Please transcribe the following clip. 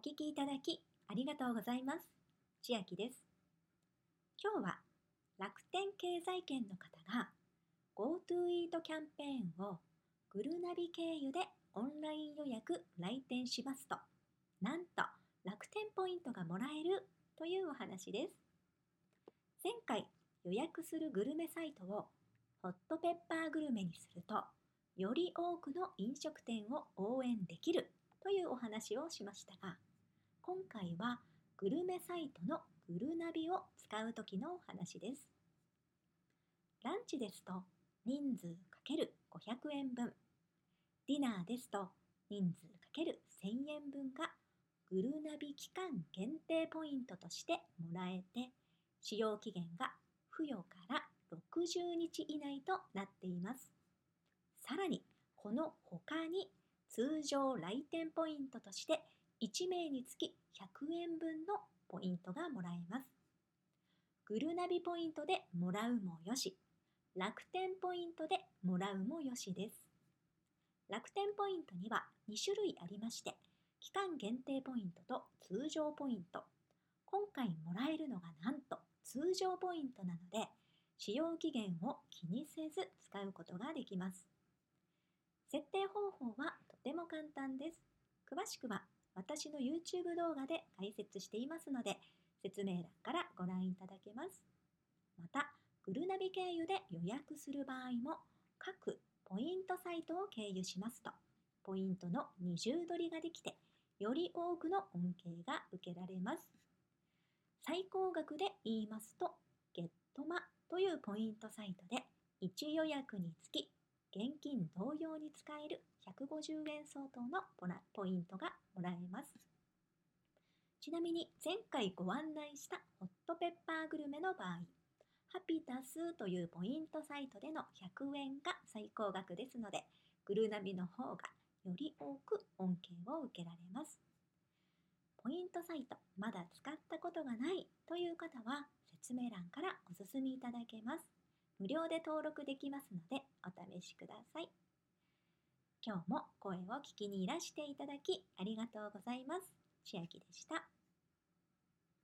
聞きいただきありがとうございます。千秋です。今日は楽天経済圏の方が GoTo イートキャンペーンをグルナビ経由でオンライン予約来店しますと、なんと楽天ポイントがもらえるというお話です。前回予約するグルメサイトをホットペッパーグルメにすると、より多くの飲食店を応援できるというお話をしましたが、今回はグルメサイトのグルナビを使う時のお話です。ランチですと人数 ×500 円分、ディナーですと人数 ×1000 円分がグルナビ期間限定ポイントとしてもらえて、使用期限が付与から60日以内となっています。さらに、この他に通常来店ポイントとして1名につき100円分のポイントがもらえます。グルナビポイントでもらうもよし、楽天ポイントでもらうもよしです。楽天ポイントには2種類ありまして、期間限定ポイントと通常ポイント。今回もらえるのがなんと通常ポイントなので、使用期限を気にせず使うことができます。設定方法はとても簡単です。詳しくは私の YouTube 動画で解説していますので、説明欄からご覧いただけます。また、グルナビ経由で予約する場合も、各ポイントサイトを経由しますと、ポイントの二重取りができて、より多くの恩恵が受けられます。最高額で言いますと、ゲットマというポイントサイトで1予約につき現金同様に使える150円相当のポイントが。ちなみに前回ご案内したホットペッパーグルメの場合、ハピタスというポイントサイトでの100円が最高額ですので、グルナビの方がより多く恩恵を受けられます。ポイントサイトまだ使ったことがないという方は説明欄からお進みいただけます。無料で登録できますのでお試しください。今日も声を聞きにいらしていただきありがとうございます。千秋でした。